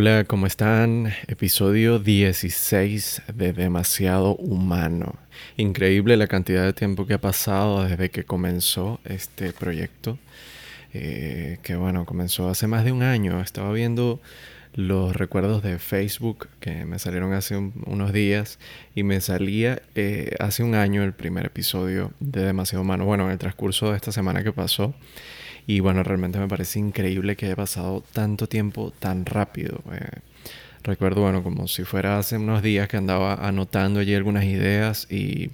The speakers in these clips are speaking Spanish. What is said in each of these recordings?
Hola, ¿cómo están? Episodio 16 de Demasiado Humano. Increíble la cantidad de tiempo que ha pasado desde que comenzó este proyecto. Eh, que bueno, comenzó hace más de un año. Estaba viendo los recuerdos de Facebook que me salieron hace unos días y me salía eh, hace un año el primer episodio de Demasiado Humano. Bueno, en el transcurso de esta semana que pasó. Y bueno, realmente me parece increíble que haya pasado tanto tiempo tan rápido. Eh, recuerdo, bueno, como si fuera hace unos días que andaba anotando allí algunas ideas y,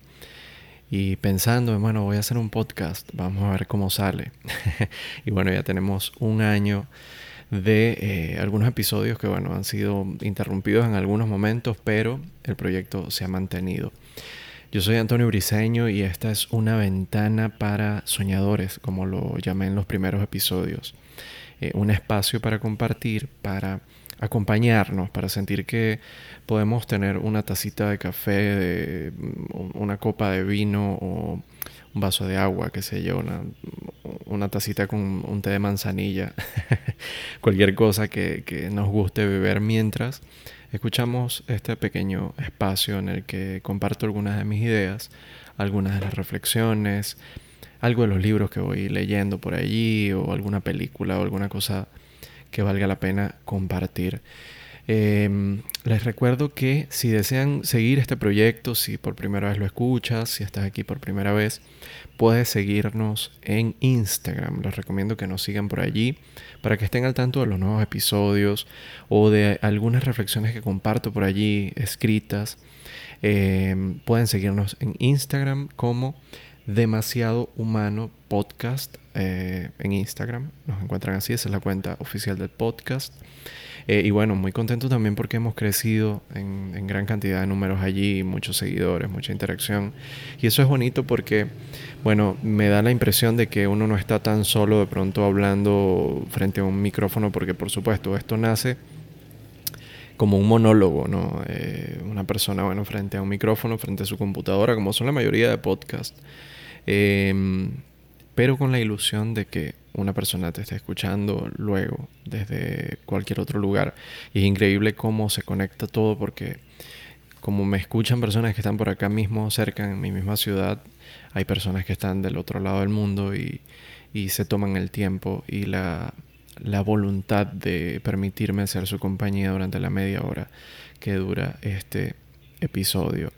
y pensando, bueno, voy a hacer un podcast, vamos a ver cómo sale. y bueno, ya tenemos un año de eh, algunos episodios que, bueno, han sido interrumpidos en algunos momentos, pero el proyecto se ha mantenido. Yo soy Antonio Briseño y esta es una ventana para soñadores, como lo llamé en los primeros episodios. Eh, un espacio para compartir, para acompañarnos, para sentir que podemos tener una tacita de café, una copa de vino o un vaso de agua, que sé yo, una, una tacita con un té de manzanilla, cualquier cosa que nos guste beber mientras escuchamos este pequeño espacio en el que comparto algunas de mis ideas, algunas de las reflexiones, algo de los libros que voy leyendo por allí o alguna película o alguna cosa que valga la pena compartir. Em, les recuerdo que si desean seguir este proyecto, si por primera vez lo escuchas, si estás aquí por primera vez, puedes seguirnos en Instagram. Les recomiendo que nos sigan por allí para que estén al tanto de los nuevos episodios o de algunas reflexiones que comparto por allí escritas. Em, pueden seguirnos en Instagram como Demasiado Humano Podcast eh, en Instagram. Nos encuentran así, esa es la cuenta oficial del podcast. Eh, y bueno, muy contento también porque hemos crecido en, gran cantidad de números allí, muchos seguidores, mucha interacción. Y eso es bonito porque, bueno, me da la impresión de que uno no está tan solo de pronto hablando frente a un micrófono, porque por supuesto esto nace como un monólogo, ¿no? Eh, una persona, bueno, frente a un micrófono, frente a su computadora, como son la mayoría de podcasts. Em, pero con la ilusión de que una persona te está escuchando luego desde cualquier otro lugar. Y es increíble cómo se conecta todo porque como me escuchan personas que están por acá mismo, cerca, en mi misma ciudad, hay personas que están del otro lado del mundo y, se toman el tiempo y la, voluntad de permitirme hacer su compañía durante la media hora que dura este episodio.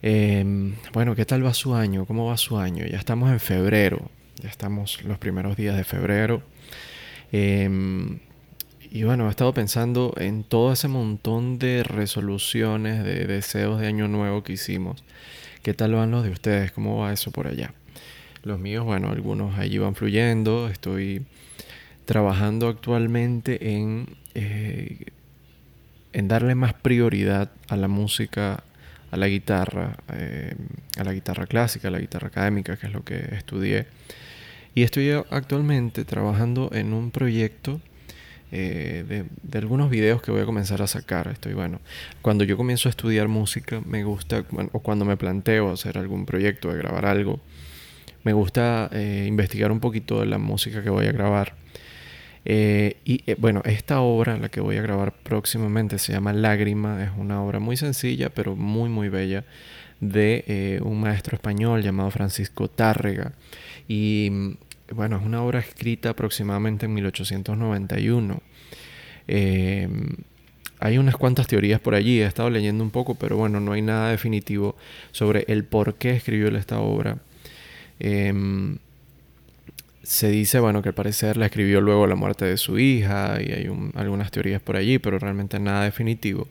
Em, bueno, ¿qué tal va su año? ¿Cómo va su año? Ya estamos en febrero. Ya estamos los primeros días de febrero. Em, y bueno, he estado pensando en todo ese montón de resoluciones, de deseos de año nuevo que hicimos. ¿Qué tal van los de ustedes? ¿Cómo va eso por allá? Los míos, bueno, algunos allí van fluyendo. Estoy trabajando actualmente en, eh, en darle más prioridad a la música, a la guitarra, em, a la guitarra clásica, a la guitarra académica, que es lo que estudié. Y estoy actualmente trabajando en un proyecto eh, de, algunos videos que voy a comenzar a sacar. Estoy bueno. Cuando yo comienzo a estudiar música, me gusta, o cuando me planteo hacer algún proyecto, de grabar algo, me gusta eh, investigar un poquito de la música que voy a grabar. Eh, y bueno, esta obra, la que voy a grabar próximamente, se llama Lágrima. Es una obra muy sencilla, pero muy, muy bella, de un maestro español llamado Francisco Tárrega. Y bueno, es una obra escrita aproximadamente en 1891. Em, hay unas cuantas teorías por allí, he estado leyendo un poco, pero bueno, no hay nada definitivo sobre el por qué escribió esta obra. Em, se dice, bueno, que al parecer la escribió luego la muerte de su hija y hay algunas teorías por allí, pero realmente nada definitivo.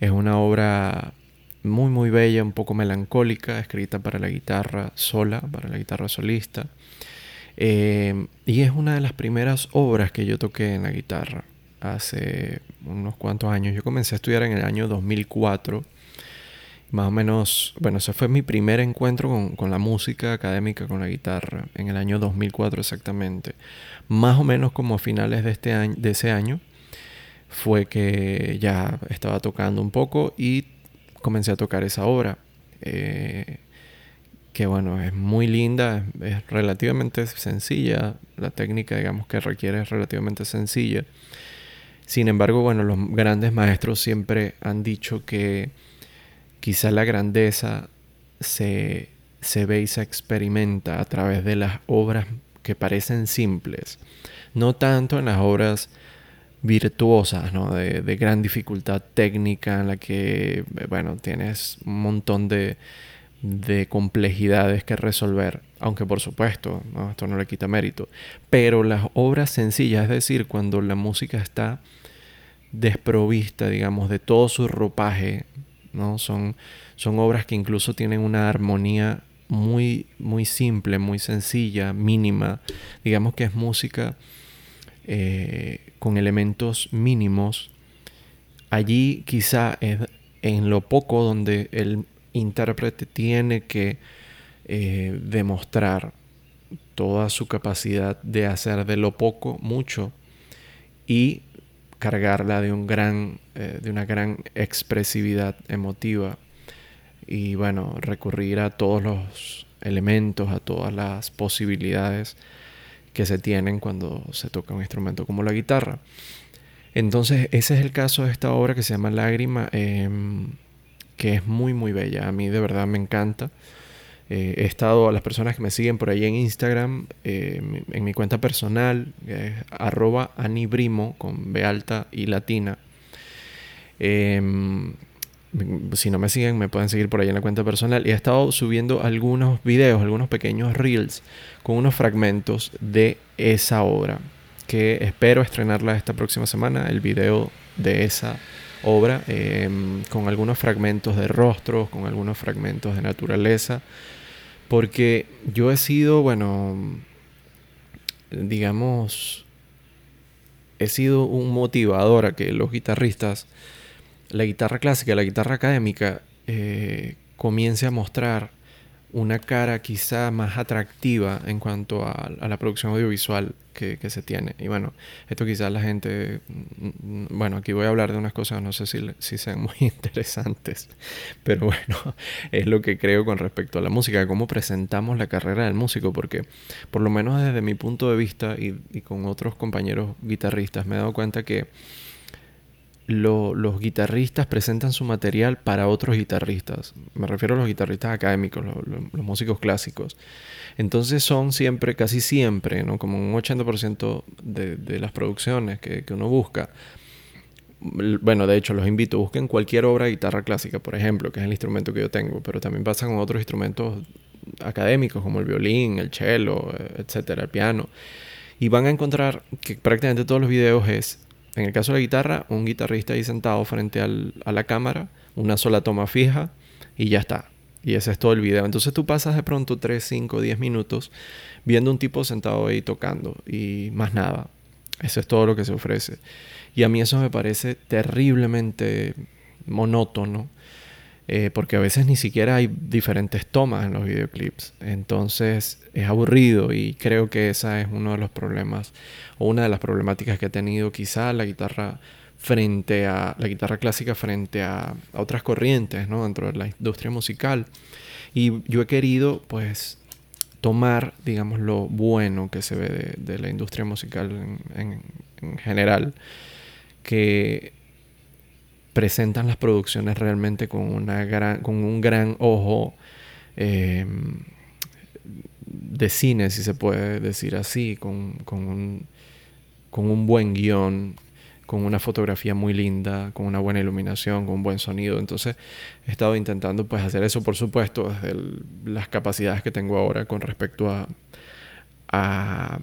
Es una obra muy, muy bella, un poco melancólica, escrita para la guitarra sola, para la guitarra solista. Eh, y es una de las primeras obras que yo toqué en la guitarra hace unos cuantos años. Yo comencé a estudiar en el año 2004. Más o menos, bueno, ese fue mi primer encuentro con, la música académica, con la guitarra, en el año 2004 exactamente. Más o menos como a finales de, este año, de ese año fue que ya estaba tocando un poco y comencé a tocar esa obra. Eh, que bueno, es muy linda, es, relativamente sencilla, la técnica digamos que requiere es relativamente sencilla. Sin embargo, bueno, los grandes maestros siempre han dicho que quizá la grandeza se, se ve y se experimenta a través de las obras que parecen simples, no tanto en las obras virtuosas, ¿no? de, de, gran dificultad técnica en la que, bueno, tienes un montón de, de complejidades que resolver, aunque por supuesto, esto no le quita mérito, pero las obras sencillas, es decir, cuando la música está desprovista, digamos, de todo su ropaje, ¿no? Son, son obras que incluso tienen una armonía muy, muy simple, muy sencilla, mínima, digamos que es música eh, con elementos mínimos. Allí quizá es en lo poco donde el intérprete tiene que eh, demostrar toda su capacidad de hacer de lo poco mucho y cargarla de un gran eh, de una gran expresividad emotiva y bueno recurrir a todos los elementos a todas las posibilidades que se tienen cuando se toca un instrumento como la guitarra entonces ese es el caso de esta obra que se llama Lágrima em, que es muy muy bella. A mí de verdad me encanta. Eh, he estado a las personas que me siguen por ahí en Instagram, eh, en mi cuenta personal, arroba anibrimo con B alta y latina. Si no me siguen, me pueden seguir por ahí en la cuenta personal. Y he estado subiendo algunos videos, algunos pequeños reels con unos fragmentos de esa obra. Que espero estrenarla esta próxima semana, el video de esa obra, em, con algunos fragmentos de rostros, con algunos fragmentos de naturaleza, porque yo he sido, bueno, digamos, he sido un motivador a que los guitarristas, la guitarra clásica, la guitarra académica, eh, comience a mostrar una cara quizá más atractiva en cuanto a, la producción audiovisual que, se tiene. Y bueno, esto quizás la gente, mm, bueno, aquí voy a hablar de unas cosas, no sé si, si sean muy interesantes, pero bueno, es lo que creo con respecto a la música, cómo presentamos la carrera del músico, porque por lo menos desde mi punto de vista y, y con otros compañeros guitarristas me he dado cuenta que los guitarristas presentan su material para otros guitarristas. Me refiero a los guitarristas académicos, los músicos clásicos. Entonces son siempre, casi siempre, ¿no? como un 80% de, las producciones que, uno busca. Bueno, de hecho, los invito, busquen cualquier obra de guitarra clásica, por ejemplo, que es el instrumento que yo tengo, pero también pasa con otros instrumentos académicos como el violín, el cello, etcétera, el piano. Y van a encontrar que prácticamente todos los videos es en el caso de la guitarra, un guitarrista ahí sentado frente a la cámara, una sola toma fija y ya está. Y ese es todo el video. Entonces tú pasas de pronto 3, 5, 10 minutos viendo un tipo sentado ahí tocando y más nada. Eso es todo lo que se ofrece. Y a mí eso me parece terriblemente monótono eh, porque a veces ni siquiera hay diferentes tomas en los videoclips. Entonces es aburrido y creo que esa es uno de los problemas o una de las problemáticas que ha tenido quizá la guitarra frente a la guitarra clásica frente a, otras corrientes ¿no? dentro de la industria musical. Y yo he querido pues tomar digamos lo bueno que se ve de, la industria musical en, en general que presentan las producciones realmente con, una con un gran ojo em, de cine, si se puede decir así, con, con, un, con un buen guion, con una fotografía muy linda, con una buena iluminación, con un buen sonido. Entonces he estado intentando pues hacer eso, por supuesto, desde las capacidades que tengo ahora con respecto a, a,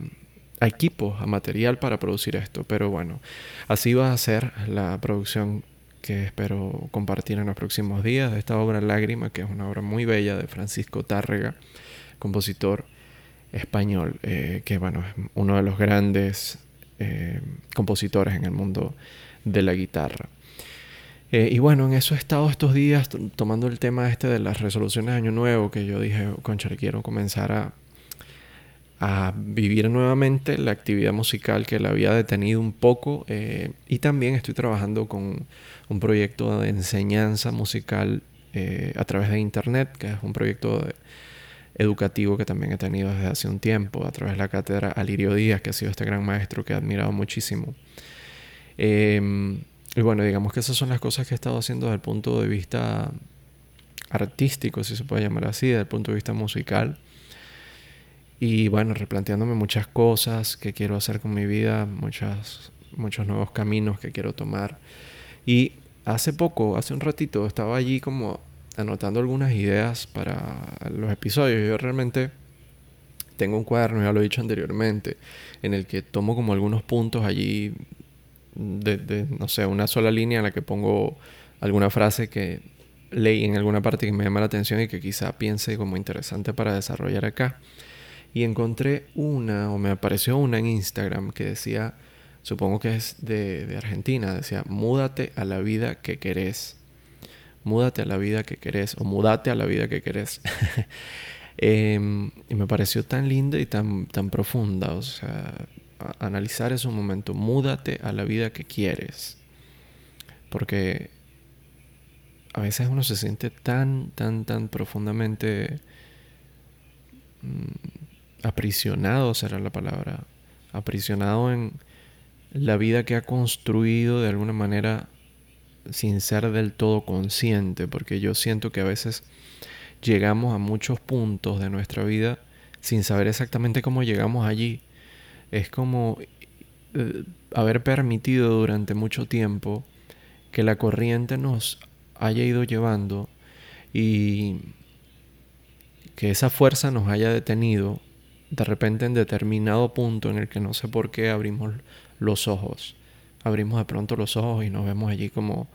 a equipos, a material para producir esto. Pero bueno, así va a ser la producción que espero compartir en los próximos días, de esta obra Lágrima, que es una obra muy bella de Francisco Tárrega, compositor español, eh, que bueno, es uno de los grandes eh, compositores en el mundo de la guitarra. Eh, y bueno, en eso he estado estos días tomando el tema este de las resoluciones Año Nuevo, que yo dije, concha, quiero comenzar a, a vivir nuevamente la actividad musical que la había detenido un poco y también estoy trabajando con un proyecto de enseñanza musical eh, a través de internet, que es un proyecto educativo que también he tenido desde hace un tiempo, a través de la cátedra Alirio Díaz, que ha sido este gran maestro que he admirado muchísimo. Em, y bueno, digamos que esas son las cosas que he estado haciendo desde el punto de vista artístico, si se puede llamar así, desde el punto de vista musical. Y bueno, replanteándome muchas cosas que quiero hacer con mi vida, muchas, muchos nuevos caminos que quiero tomar. Y hace poco, hace un ratito, estaba allí como anotando algunas ideas para los episodios. Yo realmente tengo un cuaderno, ya lo he dicho anteriormente, en el que tomo como algunos puntos allí de, no sé, una sola línea en la que pongo alguna frase que leí en alguna parte que me llama la atención y que quizá piense como interesante para desarrollar acá. Y encontré una, o me apareció una en Instagram que decía, supongo que es de, de Argentina, decía, múdate a la vida que querés. Múdate a la vida que querés, o mudate a la vida que querés. Em, y me pareció tan linda y tan, tan profunda, o sea, analizar ese momento, múdate a la vida que quieres. Porque a veces uno se siente tan, tan, tan profundamente mm, aprisionado, será la palabra, aprisionado en la vida que ha construido de alguna manera sin ser del todo consciente, porque yo siento que a veces llegamos a muchos puntos de nuestra vida sin saber exactamente cómo llegamos allí. Es como eh, haber permitido durante mucho tiempo que la corriente nos haya ido llevando y que esa fuerza nos haya detenido de repente en determinado punto en el que no sé por qué abrimos los ojos. Abrimos de pronto los ojos y nos vemos allí como,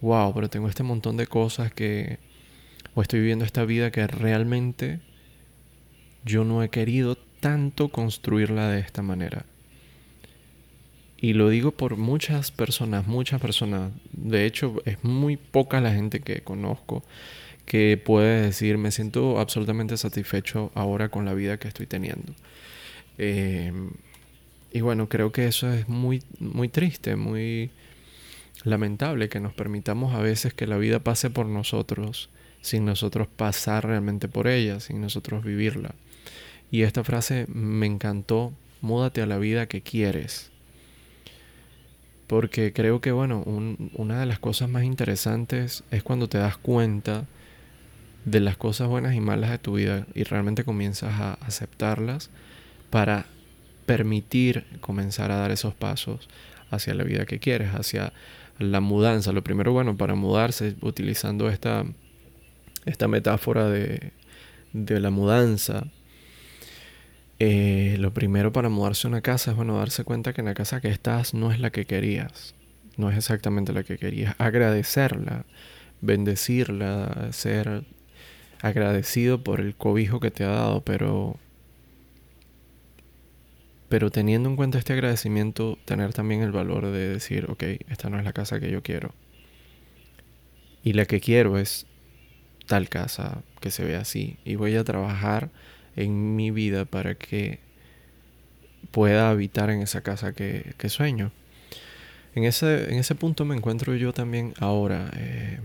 wow, pero tengo este montón de cosas que, o estoy viviendo esta vida que realmente yo no he querido tanto construirla de esta manera. Y lo digo por muchas personas, muchas personas. De hecho, es muy poca la gente que conozco que puede decir, me siento absolutamente satisfecho ahora con la vida que estoy teniendo. Eh, y bueno, creo que eso es muy, muy triste, muy lamentable que nos permitamos a veces que la vida pase por nosotros sin nosotros pasar realmente por ella, sin nosotros vivirla. Y esta frase me encantó, múdate a la vida que quieres. Porque creo que, bueno, una de las cosas más interesantes es cuando te das cuenta de las cosas buenas y malas de tu vida y realmente comienzas a aceptarlas para permitir comenzar a dar esos pasos hacia la vida que quieres, hacia la mudanza. Lo primero, bueno, para mudarse, utilizando esta, esta metáfora de, de la mudanza, eh, lo primero para mudarse a una casa es bueno darse cuenta que en la casa que estás no es la que querías, no es exactamente la que querías. Agradecerla, bendecirla, ser agradecido por el cobijo que te ha dado, pero pero teniendo en cuenta este agradecimiento, tener también el valor de decir, ok, esta no es la casa que yo quiero. Y la que quiero es tal casa que se ve así. Y voy a trabajar en mi vida para que pueda habitar en esa casa que, sueño. En ese, en ese punto me encuentro yo también ahora. Eh,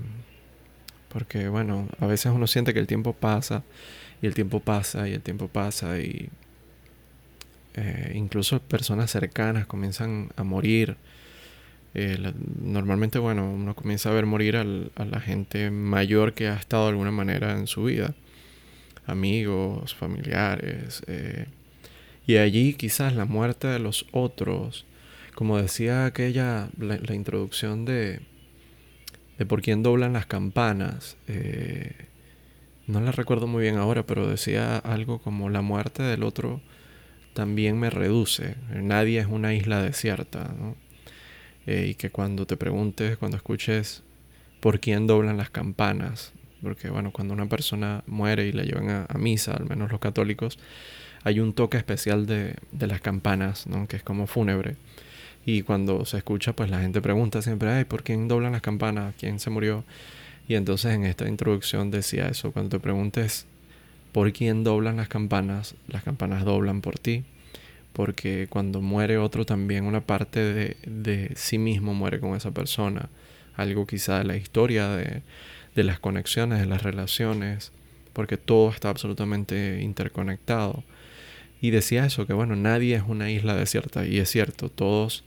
porque bueno, a veces uno siente que el tiempo pasa y el tiempo pasa y el tiempo pasa y eh, incluso personas cercanas comienzan a morir. Eh, normalmente, bueno, uno comienza a ver morir a la gente mayor que ha estado de alguna manera en su vida amigos, familiares. Eh, y allí quizás la muerte de los otros, como decía aquella, la, introducción de, de por quién doblan las campanas. Eh, no la recuerdo muy bien ahora, pero decía algo como la muerte del otro también me reduce. Nadie es una isla desierta. Eh, y que cuando te preguntes, cuando escuches por quién doblan las campanas, porque bueno, cuando una persona muere y la llevan a, misa, al menos los católicos, hay un toque especial de, las campanas, ¿no? que es como fúnebre. Y cuando se escucha, pues la gente pregunta siempre, ¿por quién doblan las campanas? ¿Quién se murió? Y entonces en esta introducción decía eso, cuando te preguntes por quién doblan las campanas, las campanas doblan por ti, porque cuando muere otro también una parte de, de sí mismo muere con esa persona, algo quizá de la historia de, de las conexiones, de las relaciones, porque todo está absolutamente interconectado. Y decía eso, que bueno, nadie es una isla desierta, y es cierto, todos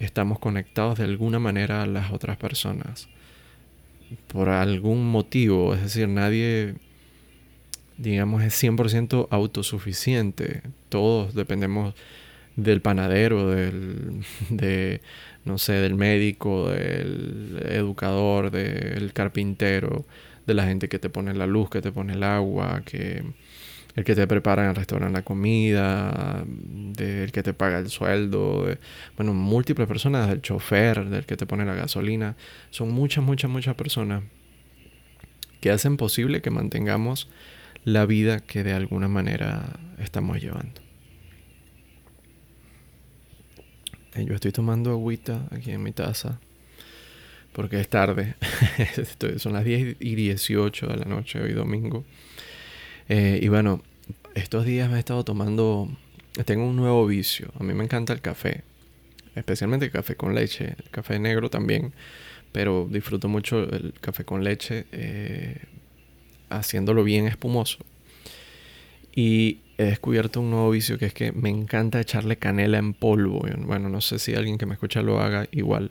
estamos conectados de alguna manera a las otras personas. Por algún motivo, es decir, nadie, digamos, es 100% autosuficiente. Todos dependemos del panadero, del, de, no sé, del médico, del educador, del carpintero, de la gente que te pone la luz, que te pone el agua, que el que te prepara en el restaurante la comida, del que te paga el sueldo, bueno, múltiples personas, del chofer, del que te pone la gasolina, son muchas, muchas, muchas personas que hacen posible que mantengamos la vida que de alguna manera estamos llevando. Eh, yo estoy tomando agüita aquí en mi taza porque es tarde. Son las 10 y 18 de la noche hoy domingo. Eh, y bueno, estos días me he estado tomando, tengo un nuevo vicio. A mí me encanta el café, especialmente el café con leche, el café negro también, pero disfruto mucho el café con leche eh, haciéndolo bien espumoso. Y he descubierto un nuevo vicio que es que me encanta echarle canela en polvo. Bueno, no sé si alguien que me escucha lo haga igual,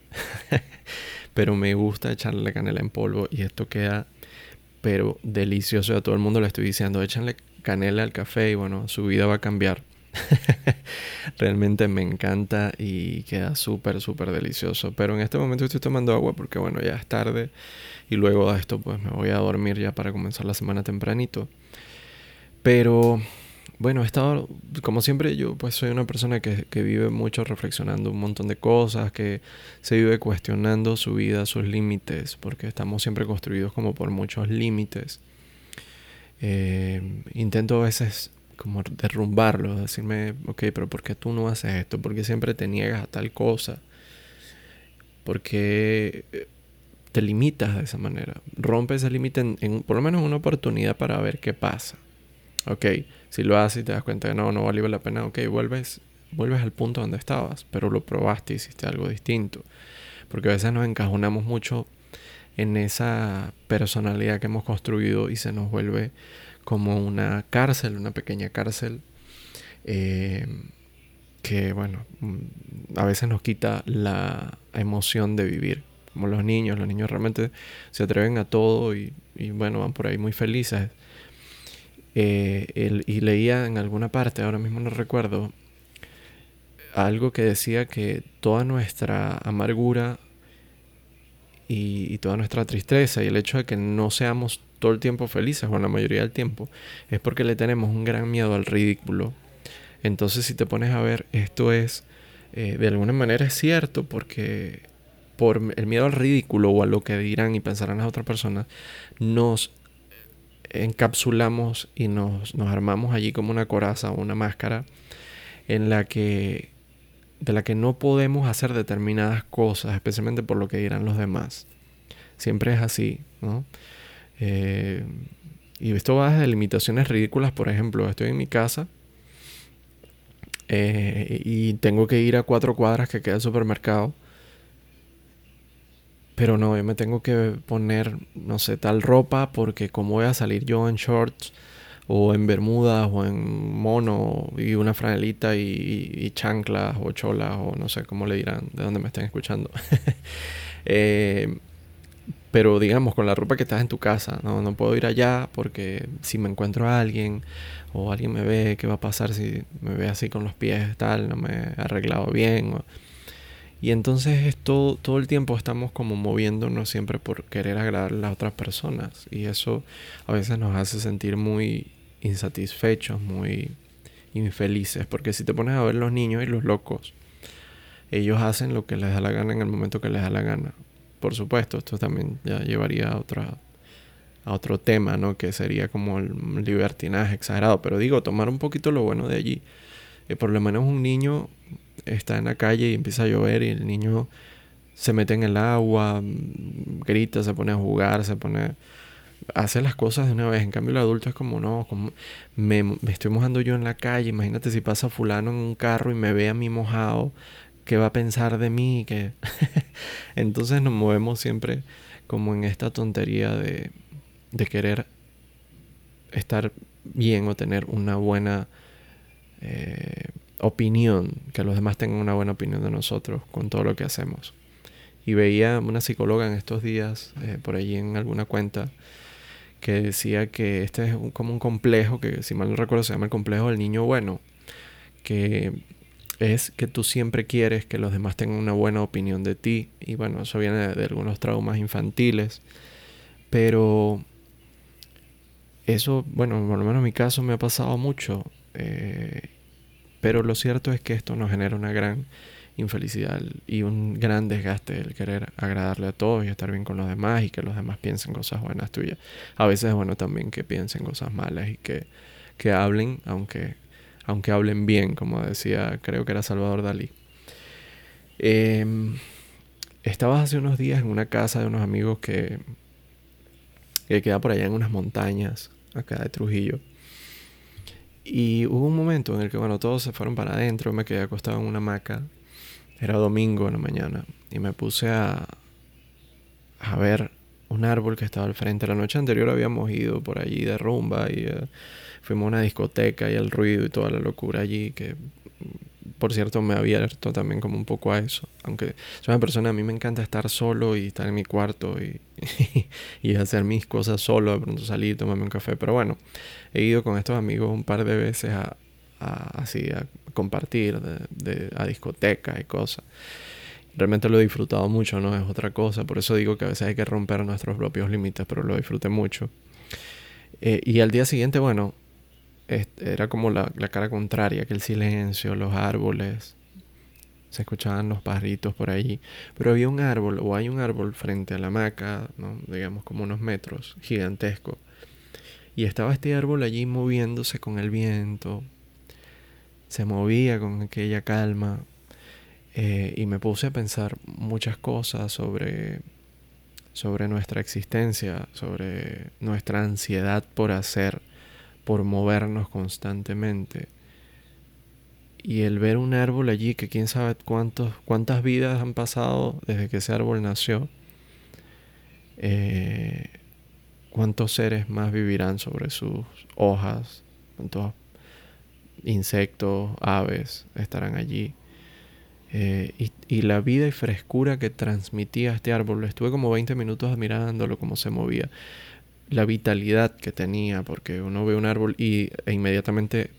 pero me gusta echarle canela en polvo y esto queda pero delicioso. A todo el mundo le estoy diciendo, échanle canela al café y bueno, su vida va a cambiar. Realmente me encanta y queda súper, súper delicioso. Pero en este momento estoy tomando agua porque bueno, ya es tarde y luego de esto pues me voy a dormir ya para comenzar la semana tempranito. Pero bueno, he estado, como siempre, yo pues soy una persona que, vive mucho reflexionando un montón de cosas, que se vive cuestionando su vida, sus límites, porque estamos siempre construidos como por muchos límites. Eh, intento a veces como derrumbarlo, decirme, ok, pero ¿por qué tú no haces esto? ¿Por qué siempre te niegas a tal cosa? ¿Por qué eh, te limitas de esa manera? Rompe ese límite en, por lo menos una oportunidad para ver qué pasa. Ok, si lo haces y te das cuenta que no, no vale la pena, ok, vuelves, vuelves al punto donde estabas, pero lo probaste, hiciste algo distinto. Porque a veces nos encajonamos mucho en esa personalidad que hemos construido y se nos vuelve como una cárcel, una pequeña cárcel, eh, que bueno, a veces nos quita la emoción de vivir. Como los niños, los niños realmente se atreven a todo y, y bueno, van por ahí muy felices eh, y leía en alguna parte, ahora mismo no recuerdo, algo que decía que toda nuestra amargura y, toda nuestra tristeza y el hecho de que no seamos todo el tiempo felices o la mayoría del tiempo es porque le tenemos un gran miedo al ridículo. Entonces si te pones a ver, esto es, eh, de alguna manera es cierto porque por el miedo al ridículo o a lo que dirán y pensarán las otras personas, nos encapsulamos y nos, armamos allí como una coraza o una máscara en la que de la que no podemos hacer determinadas cosas, especialmente por lo que dirán los demás. Siempre es así, ¿no? Eh, y esto va desde limitaciones ridículas, por ejemplo, estoy en mi casa eh, y tengo que ir a cuatro cuadras que queda el supermercado pero no, yo me tengo que poner, no sé, tal ropa porque como voy a salir yo en shorts o en bermudas o en mono y una franelita y, chanclas o cholas o no sé cómo le dirán, de dónde me estén escuchando. Eh, pero digamos, con la ropa que estás en tu casa, ¿no? no puedo ir allá porque si me encuentro a alguien o alguien me ve, ¿qué va a pasar si me ve así con los pies tal, no me he arreglado bien? Y entonces todo, todo el tiempo estamos como moviéndonos siempre por querer agradar a las otras personas. Y eso a veces nos hace sentir muy insatisfechos, muy infelices. Porque si te pones a ver los niños y los locos, ellos hacen lo que les da la gana en el momento que les da la gana. Por supuesto, esto también ya llevaría a, otra, a otro tema, ¿no? Que sería como el libertinaje exagerado. Pero digo, tomar un poquito lo bueno de allí. Eh, por lo menos un niño está en la calle y empieza a llover y el niño se mete en el agua, mm, grita, se pone a jugar, se pone hace las cosas de una vez. En cambio, el adulto es como, no, como me, estoy mojando yo en la calle. Imagínate si pasa fulano en un carro y me ve a mí mojado, ¿qué va a pensar de mí? que Entonces nos movemos siempre como en esta tontería de, de querer estar bien o tener una buena eh, opinión, que los demás tengan una buena opinión de nosotros con todo lo que hacemos. Y veía una psicóloga en estos días, eh, por allí en alguna cuenta, que decía que este es como un complejo, que si mal no recuerdo se llama el complejo del niño bueno, que es que tú siempre quieres que los demás tengan una buena opinión de ti. Y bueno, eso viene de, algunos traumas infantiles. Pero eso, bueno, por lo menos en mi caso me ha pasado mucho. Eh, pero lo cierto es que esto nos genera una gran infelicidad y un gran desgaste el querer agradarle a todos y estar bien con los demás y que los demás piensen cosas buenas tuyas. A veces es bueno también que piensen cosas malas y que, que hablen, aunque aunque hablen bien, como decía, creo que era Salvador Dalí. Eh, estaba hace unos días en una casa de unos amigos que, que queda por allá en unas montañas, acá de Trujillo. Y hubo un momento en el que, bueno, todos se fueron para adentro, me quedé acostado en una hamaca. Era domingo en la mañana y me puse a, a ver un árbol que estaba al frente. La noche anterior habíamos ido por allí de rumba y eh, fuimos a una discoteca y el ruido y toda la locura allí que por cierto me había abierto también como un poco a eso aunque soy una persona a mí me encanta estar solo y estar en mi cuarto y, y hacer mis cosas solo de pronto salir tomarme un café pero bueno he ido con estos amigos un par de veces a, así a compartir a discoteca y cosas. Realmente lo he disfrutado mucho no es otra cosa. Por eso digo que a veces hay que romper nuestros propios límites pero lo disfruté mucho. Eh, y al día siguiente bueno era como la, cara contraria, que el silencio, los árboles, se escuchaban los pajaritos por ahí, pero había un árbol, o hay un árbol frente a la hamaca, ¿no? digamos como unos metros, gigantesco, y estaba este árbol allí moviéndose con el viento, se movía con aquella calma, eh, y me puse a pensar muchas cosas sobre, sobre nuestra existencia, sobre nuestra ansiedad por hacer, por movernos constantemente. Y el ver un árbol allí, que quién sabe cuántos, cuántas vidas han pasado desde que ese árbol nació, eh, cuántos seres más vivirán sobre sus hojas, cuántos insectos, aves estarán allí. Eh, y, la vida y frescura que transmitía este árbol, estuve como 20 minutos admirándolo, cómo se movía la vitalidad que tenía, porque uno ve un árbol y, e inmediatamente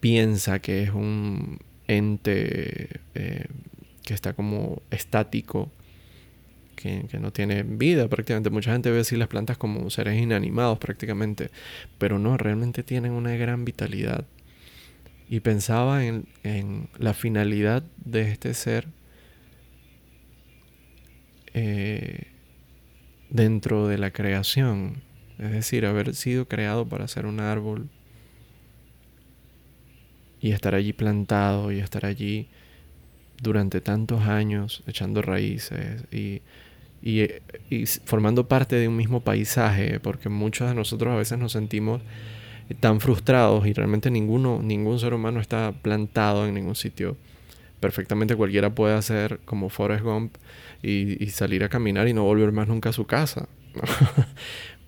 piensa que es un ente eh, que está como estático, que, no tiene vida prácticamente. Mucha gente ve así las plantas como seres inanimados prácticamente, pero no, realmente tienen una gran vitalidad. Y pensaba en, en la finalidad de este ser. Eh, dentro de la creación, es decir, haber sido creado para ser un árbol y estar allí plantado y estar allí durante tantos años echando raíces y, formando parte de un mismo paisaje, porque muchos de nosotros a veces nos sentimos tan frustrados y realmente ninguno, ningún ser humano está plantado en ningún sitio. Perfectamente cualquiera puede hacer como Forrest Gump y, salir a caminar y no volver más nunca a su casa.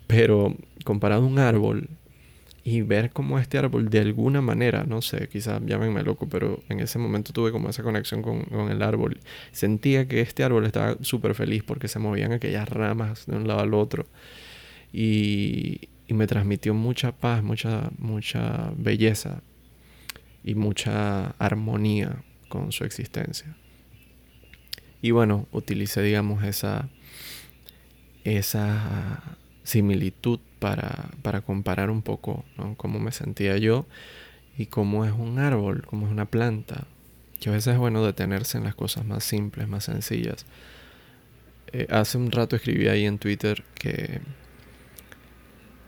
Pero comparado un árbol y ver cómo este árbol de alguna manera, no sé, quizás llámenme loco, pero en ese momento tuve como esa conexión con, el árbol. Sentía que este árbol estaba súper feliz porque se movían aquellas ramas de un lado al otro. Y, y me transmitió mucha paz, mucha, mucha belleza y mucha armonía con su existencia. Y bueno, utilicé, digamos, esa, esa similitud para, para comparar un poco cómo me sentía yo y cómo es un árbol, cómo es una planta. Que a veces es bueno detenerse en las cosas más simples, más sencillas. Eh, hace un rato escribí ahí en Twitter que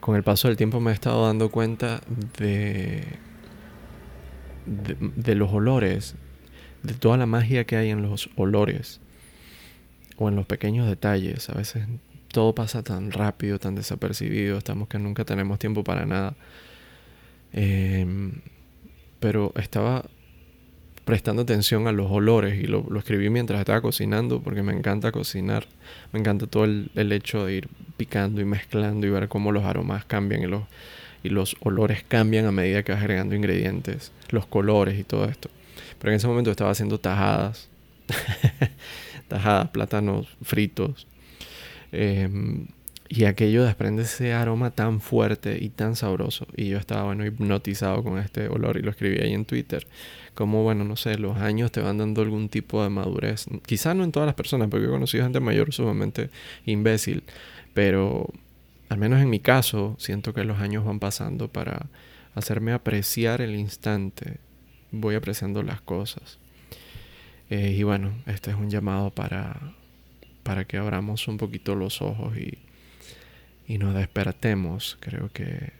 con el paso del tiempo me he estado dando cuenta de, de los olores, de toda la magia que hay en los olores o en los pequeños detalles. A veces todo pasa tan rápido, tan desapercibido, estamos que nunca tenemos tiempo para nada. Em, pero estaba prestando atención a los olores y lo, escribí mientras estaba cocinando porque me encanta cocinar. Me encanta todo el, hecho de ir picando y mezclando y ver cómo los aromas cambian y los, y los olores cambian a medida que vas agregando ingredientes, los colores y todo esto. Pero en ese momento estaba haciendo tajadas, tajadas, plátanos fritos. Em, y aquello desprende ese aroma tan fuerte y tan sabroso. Y yo estaba, bueno, hipnotizado con este olor y lo escribí ahí en Twitter. Como, bueno, no sé, los años te van dando algún tipo de madurez. Quizás no en todas las personas, porque he conocido gente mayor sumamente imbécil. Pero, al menos en mi caso, siento que los años van pasando para hacerme apreciar el instante. Voy apreciando las cosas. Eh, y bueno, este es un llamado para, para que abramos un poquito los ojos y y nos despertemos. Creo que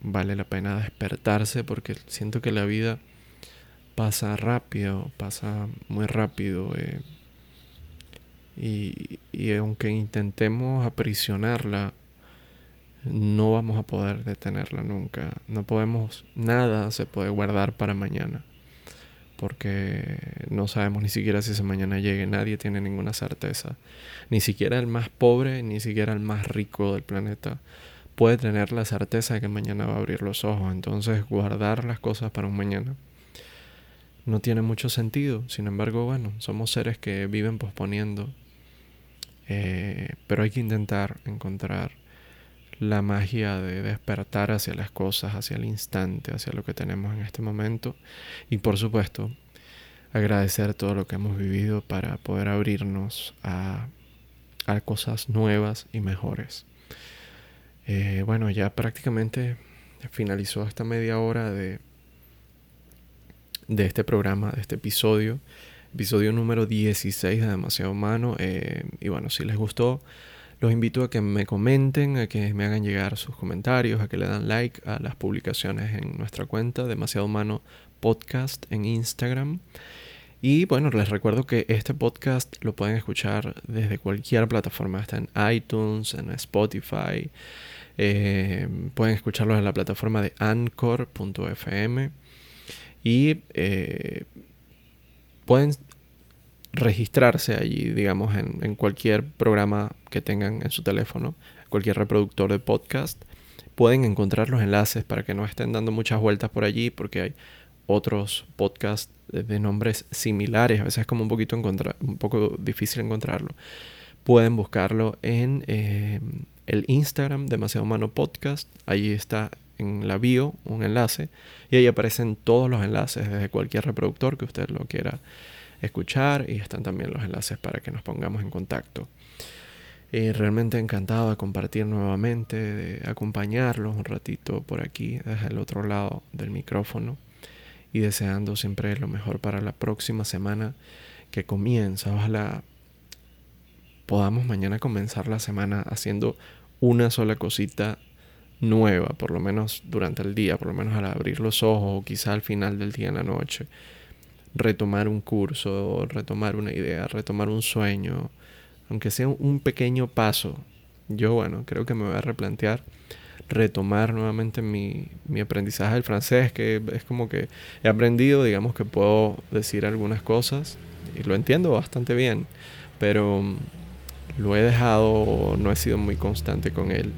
vale la pena despertarse porque siento que la vida pasa rápido, pasa muy rápido. Eh, y, y aunque intentemos aprisionarla, no vamos a poder detenerla nunca. No podemos, nada se puede guardar para mañana porque no sabemos ni siquiera si ese mañana llegue, nadie tiene ninguna certeza. Ni siquiera el más pobre, ni siquiera el más rico del planeta puede tener la certeza de que mañana va a abrir los ojos. Entonces guardar las cosas para un mañana no tiene mucho sentido. Sin embargo, bueno, somos seres que viven posponiendo. Eh, pero hay que intentar encontrar la magia de despertar hacia las cosas, hacia el instante, hacia lo que tenemos en este momento. Y por supuesto, agradecer todo lo que hemos vivido para poder abrirnos a, cosas nuevas y mejores. Eh, bueno, ya prácticamente finalizó esta media hora de, de este programa, de este episodio. Episodio número 16 de Demasiado Humano. Eh, y bueno, si les gustó, los invito a que me comenten, a que me hagan llegar sus comentarios, a que le dan like a las publicaciones en nuestra cuenta Demasiado Humano Podcast en Instagram. Y bueno, les recuerdo que este podcast lo pueden escuchar desde cualquier plataforma. Está en iTunes, en Spotify. Eh, pueden escucharlo en la plataforma de anchor.fm. Y eh, pueden registrarse allí, digamos, en, cualquier programa que tengan en su teléfono, cualquier reproductor de podcast. Pueden encontrar los enlaces para que no estén dando muchas vueltas por allí, porque hay otros podcasts de, nombres similares. A veces es como un poquito encontrar, un poco difícil encontrarlo. Pueden buscarlo en eh, el Instagram Demasiado Humano Podcast. Allí está en la bio un enlace y ahí aparecen todos los enlaces desde cualquier reproductor que usted lo quiera escuchar y están también los enlaces para que nos pongamos en contacto. Y realmente encantado de compartir nuevamente, de acompañarlos un ratito por aquí, desde el otro lado del micrófono y deseando siempre lo mejor para la próxima semana que comienza. Ojalá podamos mañana comenzar la semana haciendo una sola cosita nueva, por lo menos durante el día, por lo menos al abrir los ojos o quizá al final del día en la noche retomar un curso, retomar una idea, retomar un sueño, aunque sea un pequeño paso. Yo, bueno, creo que me voy a replantear retomar nuevamente mi, mi aprendizaje del francés, que es como que he aprendido, digamos que puedo decir algunas cosas y lo entiendo bastante bien, pero lo he dejado, no he sido muy constante con él.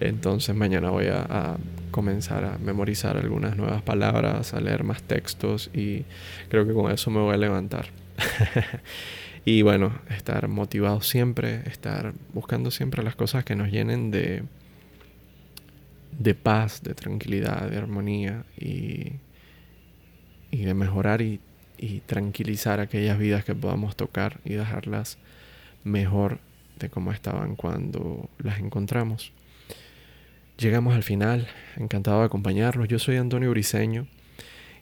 Entonces mañana voy a comenzar a memorizar algunas nuevas palabras, a leer más textos y creo que con eso me voy a levantar. y bueno, estar motivado siempre, estar buscando siempre las cosas que nos llenen de, de paz, de tranquilidad, de armonía y, y de mejorar y, y tranquilizar aquellas vidas que podamos tocar y dejarlas mejor de como estaban cuando las encontramos. Llegamos al final, encantado de acompañarlos. Yo soy Antonio Briseño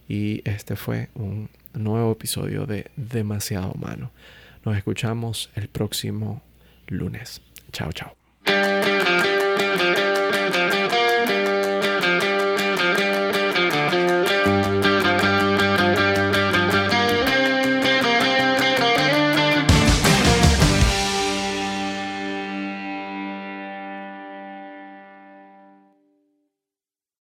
y este fue un nuevo episodio de Demasiado Humano. Nos escuchamos el próximo lunes. Chao, chao.